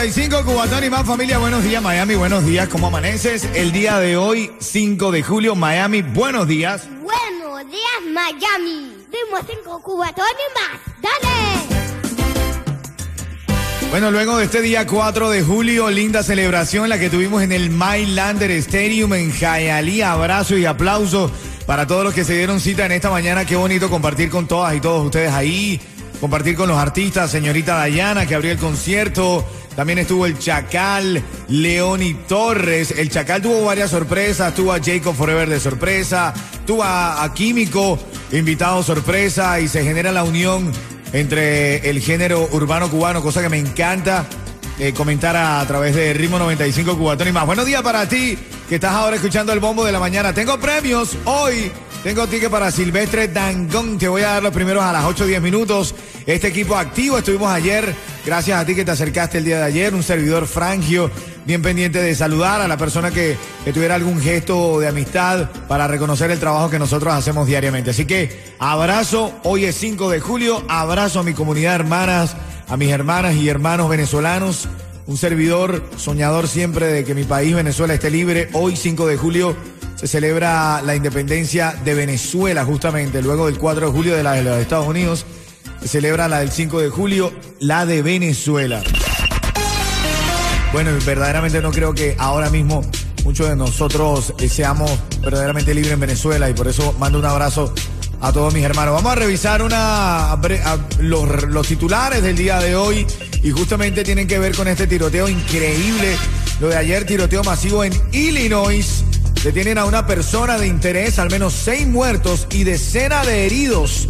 Cubatón y más familia. Buenos días, Miami. Buenos días. ¿Cómo amaneces? El día de hoy, 5 de julio, Miami. Buenos días. Buenos días, Miami. Vimos 5 Cubatón y más. ¡Dale! Bueno, luego de este día 4 de julio, linda celebración la que tuvimos en el Mylander Stadium en Hialeah. Abrazo y aplauso para todos los que se dieron cita en esta mañana. Qué bonito compartir con todas y todos ustedes ahí compartir con los artistas, señorita Dayana, que abrió el concierto, también estuvo el Chacal, Leoni Torres. El Chacal tuvo varias sorpresas. Tuvo a Jacob Forever de sorpresa. Tuvo a, Químico, invitado sorpresa. Y se genera la unión entre el género urbano cubano, cosa que me encanta eh, comentar a, a través de Ritmo 95 Cubatón y más. Buenos días para ti que estás ahora escuchando el bombo de la mañana. Tengo premios hoy. Tengo ticket para Silvestre Dangón. Te voy a dar los primeros a las 8 o 10 minutos. Este equipo activo estuvimos ayer. Gracias a ti que te acercaste el día de ayer. Un servidor frangio, bien pendiente de saludar a la persona que, que tuviera algún gesto de amistad para reconocer el trabajo que nosotros hacemos diariamente. Así que abrazo. Hoy es 5 de julio. Abrazo a mi comunidad hermanas, a mis hermanas y hermanos venezolanos. Un servidor soñador siempre de que mi país, Venezuela, esté libre. Hoy, 5 de julio, se celebra la independencia de Venezuela, justamente. Luego del 4 de julio de la de los Estados Unidos, se celebra la del 5 de julio, la de Venezuela. Bueno, verdaderamente no creo que ahora mismo muchos de nosotros eh, seamos verdaderamente libres en Venezuela y por eso mando un abrazo a todos mis hermanos. Vamos a revisar una, los titulares del día de hoy y justamente tienen que ver con este tiroteo increíble. Lo de ayer, tiroteo masivo en Illinois. Detienen a una persona de interés, al menos seis muertos y decenas de heridos.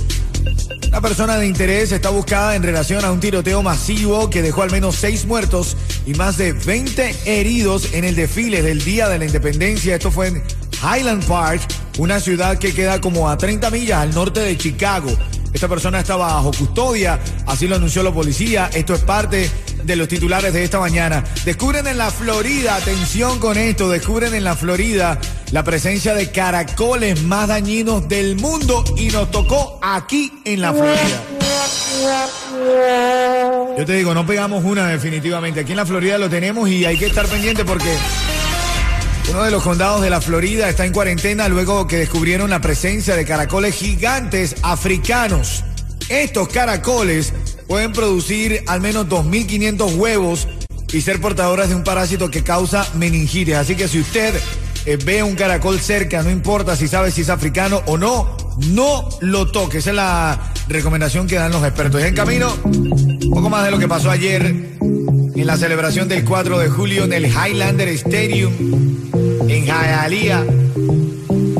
Una persona de interés está buscada en relación a un tiroteo masivo que dejó al menos seis muertos y más de 20 heridos en el desfile del Día de la Independencia. Esto fue en Highland Park, una ciudad que queda como a 30 millas al norte de Chicago. Esta persona está bajo custodia, así lo anunció la policía. Esto es parte de los titulares de esta mañana. Descubren en la Florida, atención con esto, descubren en la Florida la presencia de caracoles más dañinos del mundo y nos tocó aquí en la Florida. Yo te digo, no pegamos una definitivamente. Aquí en la Florida lo tenemos y hay que estar pendiente porque uno de los condados de la Florida está en cuarentena luego que descubrieron la presencia de caracoles gigantes africanos. Estos caracoles pueden producir al menos 2.500 huevos y ser portadoras de un parásito que causa meningitis. Así que si usted eh, ve un caracol cerca, no importa si sabe si es africano o no, no lo toque. Esa es la recomendación que dan los expertos. Y en camino, un poco más de lo que pasó ayer en la celebración del 4 de julio en el Highlander Stadium en.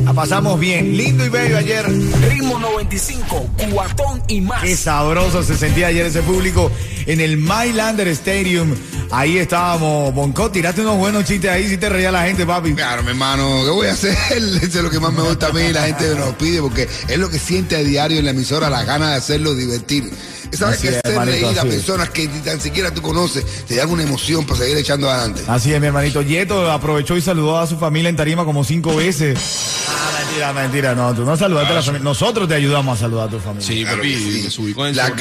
La pasamos bien, lindo y bello ayer. Ritmo 95, cuatón y más. Qué sabroso se sentía ayer ese público en el Mylander Stadium. Ahí estábamos, Bonco, tiraste unos buenos chistes ahí, si te reía la gente, papi. Claro, mi hermano, ¿qué voy a hacer? Eso es lo que más me gusta a mí, la gente nos pide, porque es lo que siente a diario en la emisora, la ganas de hacerlo divertir. ¿Sabes Así que es, hacer hermanito, reír a personas que ni tan siquiera tú conoces, te dan una emoción para seguir echando adelante? Así es, mi hermanito. Yeto aprovechó y saludó a su familia en Tarima como cinco veces. Ah, mentira, mentira. No, tú no saludaste a la familia. Nosotros te ayudamos a saludar a tu familia. Sí, Claro papi, sí. subí con el La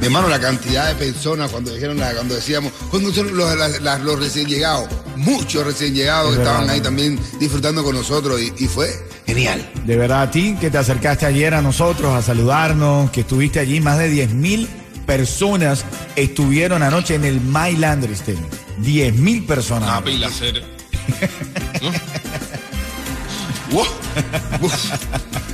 Mi hermano, la cantidad de personas cuando dijeron, la- cuando decíamos, cuando son los, las- las- los recién llegados, muchos recién llegados que estaban ahí también disfrutando con nosotros y, y fue genial. De verdad, a ti que te acercaste ayer a nosotros a saludarnos, que estuviste allí, más de 10 mil personas estuvieron anoche en el Mylander Stadium. 10 mil personas. Una pila.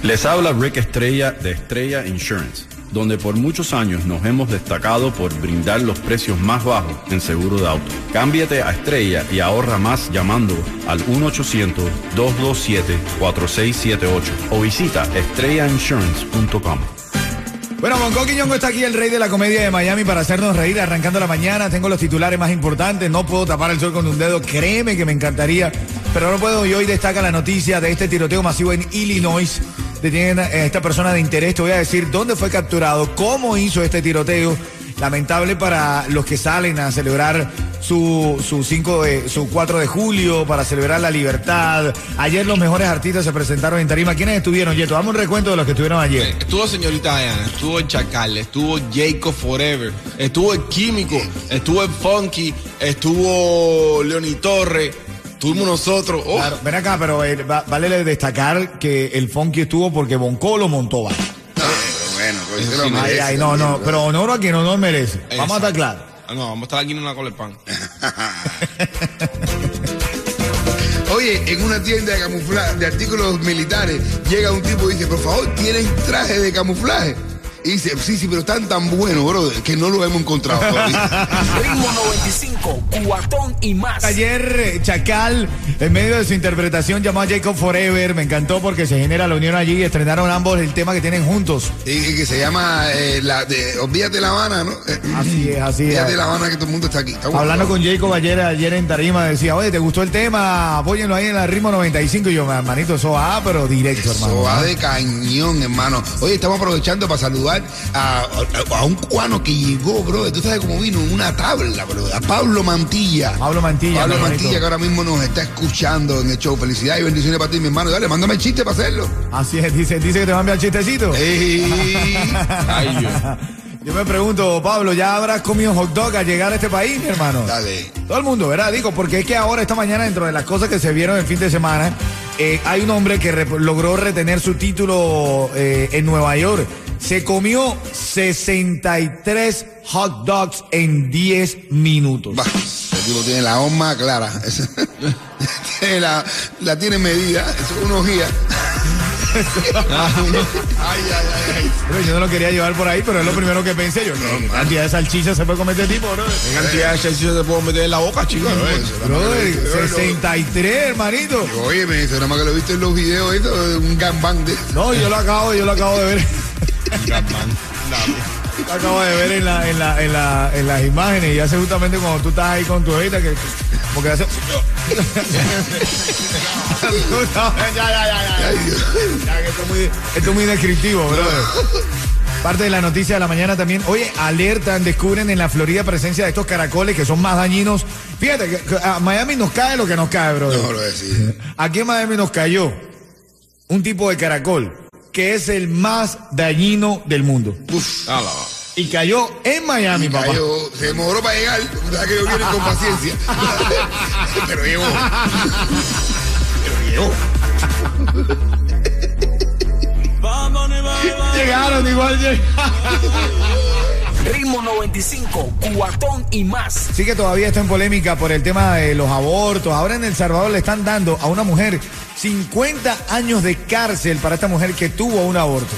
Les habla Rick Estrella de Estrella Insurance, donde por muchos años nos hemos destacado por brindar los precios más bajos en seguro de auto. Cámbiate a Estrella y ahorra más llamando al 1-800-227-4678 o visita estrellainsurance.com. Bueno, Bonco Quiñongo está aquí, el rey de la comedia de Miami, para hacernos reír, arrancando la mañana. Tengo los titulares más importantes. No puedo tapar el sol con un dedo. Créeme que me encantaría, pero no puedo. Y hoy destaca la noticia de este tiroteo masivo en Illinois. Detienen a esta persona de interés. Te voy a decir dónde fue capturado, cómo hizo este tiroteo. Lamentable para los que salen a celebrar su, su, 5 de, su 4 de julio, para celebrar la libertad. Ayer los mejores artistas se presentaron en Tarima. ¿Quiénes estuvieron, Yeto? Dame un recuento de los que estuvieron ayer. Estuvo señorita Diana, estuvo el Chacal, estuvo Jacob Forever, estuvo el Químico, estuvo el Funky, estuvo Leoni Torre, estuvimos nosotros. Oh, Claro, ven acá, pero eh, va- vale destacar que el Funky estuvo porque Bonco lo montó. ¿vale? Pero bueno, pues se lo Ay, Ay, merece ay, no, no, también, pero honor a quien honor merece. Vamos a estar Exacto. claros. ah, no, vamos a estar aquí en la cola de pan. Oye, en una tienda de camuflaje, de artículos militares, llega un tipo y dice, por favor, ¿tienen traje de camuflaje? Y dice, sí, sí, pero están tan buenos, brother, que no los hemos encontrado todavía. Ritmo 95, cuatón y más. Ayer eh, Chacal, en medio de su interpretación, llamó a Jacob Forever. Me encantó porque se genera la unión allí y estrenaron ambos el tema que tienen juntos. y, y que se llama, eh, la de, Olvídate La Habana, ¿no? Así es, así es. Olvídate La Habana que todo el mundo está aquí. Está bueno. Hablando con Jacob ayer, ayer en Tarima, decía, oye, ¿te gustó el tema? Apóyenlo ahí en el ritmo 95. Y yo, hermanito, eso va, pero directo, hermano. Eso va de cañón, hermano. Oye, estamos aprovechando para saludar a, a- a un cubano que llegó, bro. Tú sabes cómo vino, en una tabla, bro. A Pablo Mantilla. Pablo Mantilla, Pablo. Mantilla, que ahora mismo nos está escuchando en el show. Felicidades y bendiciones para ti, mi hermano. Dale, mándame el chiste para hacerlo. Así es, dice, dice que te a enviar chistecito. Ey. Ay, yo. Yo me pregunto, Pablo, ¿ya habrás comido hot dog al llegar a este país, mi hermano? Dale. Todo el mundo, ¿verdad? Digo, porque es que ahora, esta mañana, dentro de las cosas que se vieron el fin de semana, eh, hay un hombre que re- logró retener su título eh, en Nueva York. Se comió 63 hot dogs en 10 minutos. Va, ese tipo tiene la horma clara. La, la tiene medida. Es una ojía. ay, ay, ay, ay. Yo no lo quería llevar por ahí, pero es lo primero que pensé. Yo, ¿qué cantidad de salchicha se puede comer este tipo, bro? ¿Qué cantidad de ejercicio te puedo meter en la boca, chicos? Brother, 63, hermanito. Oye, me dice, nada más que lo he visto en los videos, esto, un gangbang de... No, yo lo acabo, yo lo acabo de ver. Lo acabo de ver en, la, en, la, en, la, en las imágenes y hace justamente cuando tú estás ahí con tu hijita que porque hace ya, ya, esto, es muy, esto es muy descriptivo, brother. Parte de la noticia de la mañana también. Oye, alertan, descubren en la Florida presencia de estos caracoles que son más dañinos. Fíjate que a Miami nos cae lo que nos cae, brother. No lo. Aquí en Miami nos cayó un tipo de caracol que es el más dañino del mundo. Uf. Ah, la va. Y cayó en Miami, papá. Cayó, se demoró para llegar, que ellos vienen con paciencia. Pero llegó. Pero llegó. Llegaron igual. lleg- Ritmo 95, cuatón y más. Sí que todavía está en polémica por el tema de los abortos. Ahora en El Salvador le están dando a una mujer 50 años de cárcel para esta mujer que tuvo un aborto.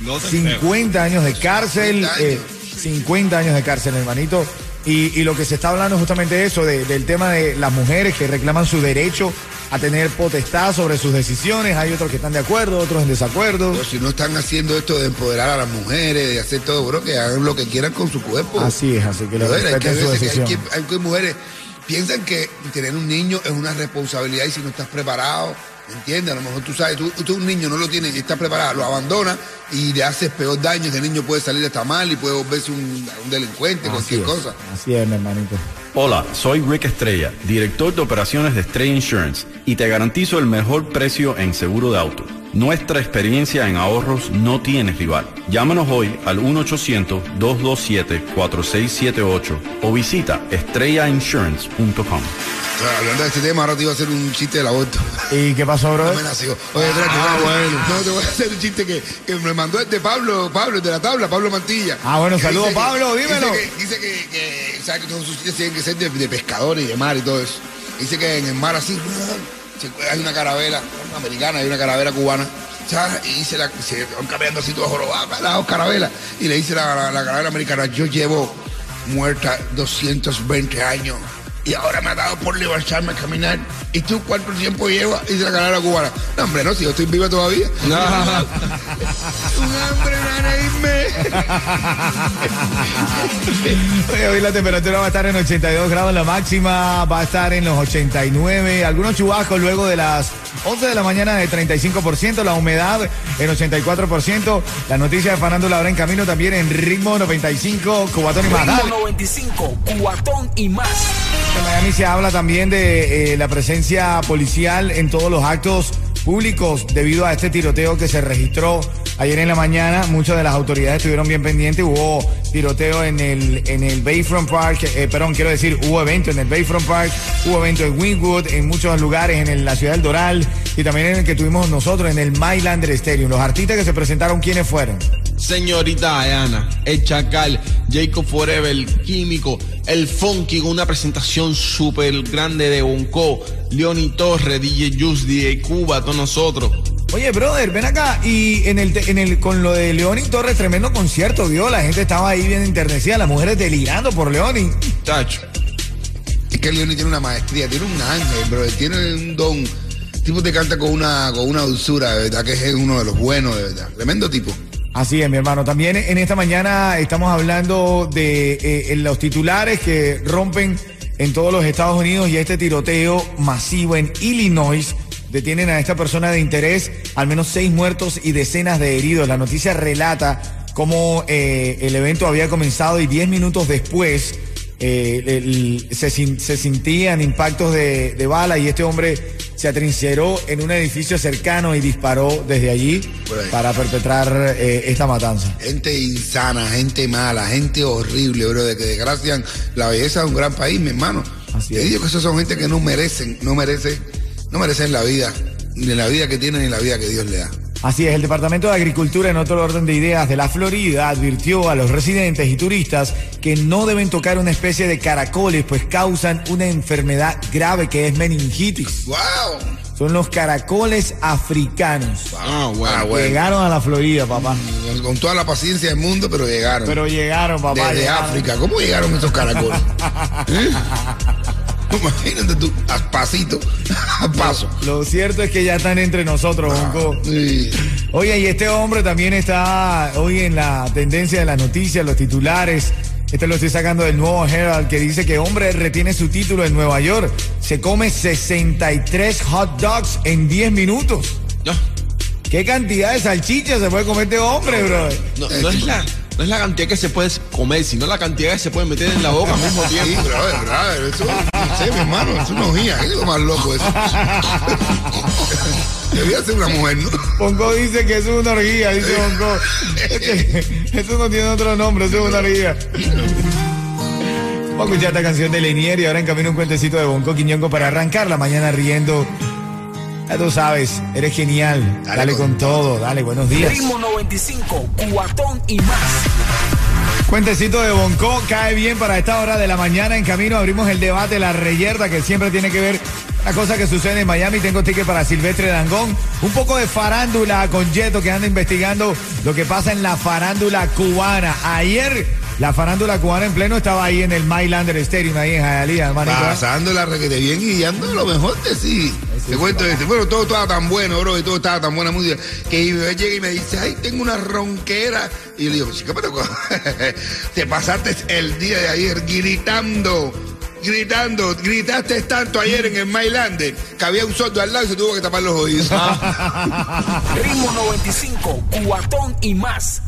No te creo. 50 años de cárcel, 50 eh, años. 50 años de cárcel, hermanito. Y, y lo que se está hablando es justamente eso, de- del tema de las mujeres que reclaman su derecho a tener potestad sobre sus decisiones. Hay otros que están de acuerdo, otros en desacuerdo. Pero si no están haciendo esto de empoderar a las mujeres, de hacer todo, bro, que hagan lo que quieran con su cuerpo. Así es, así que que respeten su veces que hay, decisión. que- hay que mujeres piensan que tener un niño es una responsabilidad y si no estás preparado, ¿entiendes? A lo mejor tú sabes, tú, tú un niño no lo tienes y estás preparado, lo abandonas y le haces peor daño, ese niño puede salir hasta mal y puede volverse un, un delincuente, Así cualquier es, cosa. así es, mi hermanito. Hola, soy Rick Estrella, director de operaciones de Estrella Insurance y te garantizo el mejor precio en seguro de auto. Nuestra experiencia en ahorros no tiene rival. Llámanos hoy al 1-800-227-4678 o visita estrellainsurance.com. O sea, hablando de este tema, ahora te iba a hacer un chiste del aborto. ¿Y qué pasó, No bro? me nació. Oye, espérate, Ah, espérate. bueno. No, te voy a hacer un chiste que, que me mandó este Pablo, Pablo, el de la tabla, Pablo Mantilla. Ah, bueno, saludos, que- Pablo, dímelo. Dice que, dice que, que, ¿sabes que todos sus chistes tienen que ser de, de pescadores y de mar y todo eso. Dice que en el mar así, hay una carabela, una americana, hay una carabela cubana. Y dice la, se van caminando así todos jorobados, las dos carabelas. Y le dice la, la, la carabela americana, yo llevo muerta 220 años y ahora me ha dado por levantarme a caminar. ¿Y tú cuánto tiempo llevas? Y la cara cubana. No, hombre, no, si yo estoy viva todavía. Un hambre, Oye, hoy la temperatura va a estar en 82 grados, la máxima va a estar en los 89, algunos chubascos luego de las 11 de la mañana de 35%, la humedad en 84%, la noticia de farándula ahora en camino también en ritmo 95, cubatón y más. Ritmo Dale. 95, cuatón y más. En Miami se habla también de eh, la presencia policial en todos los actos públicos debido a este tiroteo que se registró ayer en la mañana. Muchas de las autoridades estuvieron bien pendientes. Hubo tiroteo en el, en el Bayfront Park, eh, perdón, quiero decir, hubo evento en el Bayfront Park, hubo evento en Wynwood, en muchos lugares, en la ciudad del Doral y también en el que tuvimos nosotros, en el Mylander Stadium. Los artistas que se presentaron, ¿quiénes fueron? Señorita Diana, el Chacal, Jacob Forever, el Químico, el Funky con una presentación súper grande de Bonco, Leoni Torres, DJ Juice, DJ Cuba, todos nosotros. Oye, brother, ven acá. Y en el, en el, con lo de Leoni Torres, tremendo concierto, vio. La gente estaba ahí bien enternecida, las mujeres delirando por Leoni. Chacho. Es que Leoni tiene una maestría, tiene un ángel, bro. Tiene un don. El tipo te canta con una, con una dulzura, de verdad, que es uno de los buenos, de verdad. Tremendo tipo. Así es, mi hermano. También en esta mañana estamos hablando de eh, los titulares que rompen en todos los Estados Unidos y este tiroteo masivo en Illinois. Detienen a esta persona de interés, al menos seis muertos y decenas de heridos. La noticia relata cómo eh, el evento había comenzado y diez minutos después eh, se, se sentían impactos de bala y este hombre se atrincheró en un edificio cercano y disparó desde allí para perpetrar eh, esta matanza. Gente insana, gente mala, gente horrible, bro, de que desgracian la belleza de un gran país, mi hermano. Así Te es. digo que esos son gente que no merecen, no merecen, no merecen la vida, ni la vida que tienen ni la vida que Dios le da. Así es, el Departamento de Agricultura, en otro orden de ideas de la Florida, advirtió a los residentes y turistas que no deben tocar una especie de caracoles, pues causan una enfermedad grave que es meningitis. ¡Wow! Son los caracoles africanos. Ah, bueno. Ah, bueno. Llegaron a la Florida, papá. Con, con toda la paciencia del mundo, pero llegaron. Pero llegaron, papá. Desde llegaron. África. ¿Cómo llegaron esos caracoles? ¿Eh? Imagínate tú, a pasito, a paso. Lo cierto es que ya están entre nosotros, Bonco. Sí. Oye, y este hombre también está hoy en la tendencia de las noticias, los titulares. Este lo estoy sacando del nuevo Herald que dice que hombre retiene su título en Nueva York. Se come 63 hot dogs en 10 minutos. No, ¿Qué cantidad de salchichas se puede comer este hombre, bro? no, no es la, no es la cantidad que se puede comer, sino la cantidad que se puede meter en la boca al mismo Sí, tiempo. brother, brother, eso, no sé, mi hermano, es una ojía, ¿qué es lo más loco eso? Debía ser una mujer, ¿no? Bonco dice que eso es una orgía, dice Bonco. Eso no tiene otro nombre, eso es una orgía. Vamos a escuchar esta canción de Lenier y ahora en camino un cuentecito de Bonco Quiñongo para arrancar la mañana riendo. Ya tú sabes, eres genial. Dale, Dale con, con todo. dale, buenos días. Ritmo 95, cuatón y más. Cuentecito de Bonco cae bien para esta hora de la mañana. En camino abrimos el debate, la reyerta que siempre tiene que ver la cosa que sucede en Miami. Tengo ticket para Silvestre Dangón. Un poco de farándula con Yeto que anda investigando lo que pasa en la farándula cubana. Ayer la farándula cubana en pleno estaba ahí en el Mylander Stadium, ahí en Hialeah, hermanito. Pasando la requete bien y guiando lo mejor de sí. Te cuento este. Bueno, todo estaba tan bueno, bro, y todo estaba tan buena música, que mi bebé llega y me dice, ay, tengo una ronquera. Y yo le digo, chica, pero te pasaste el día de ayer gritando, gritando, gritaste tanto ayer en el Mylander que había un sordo al lado y se tuvo que tapar los oídos. Ritmo 95, cuatón y más.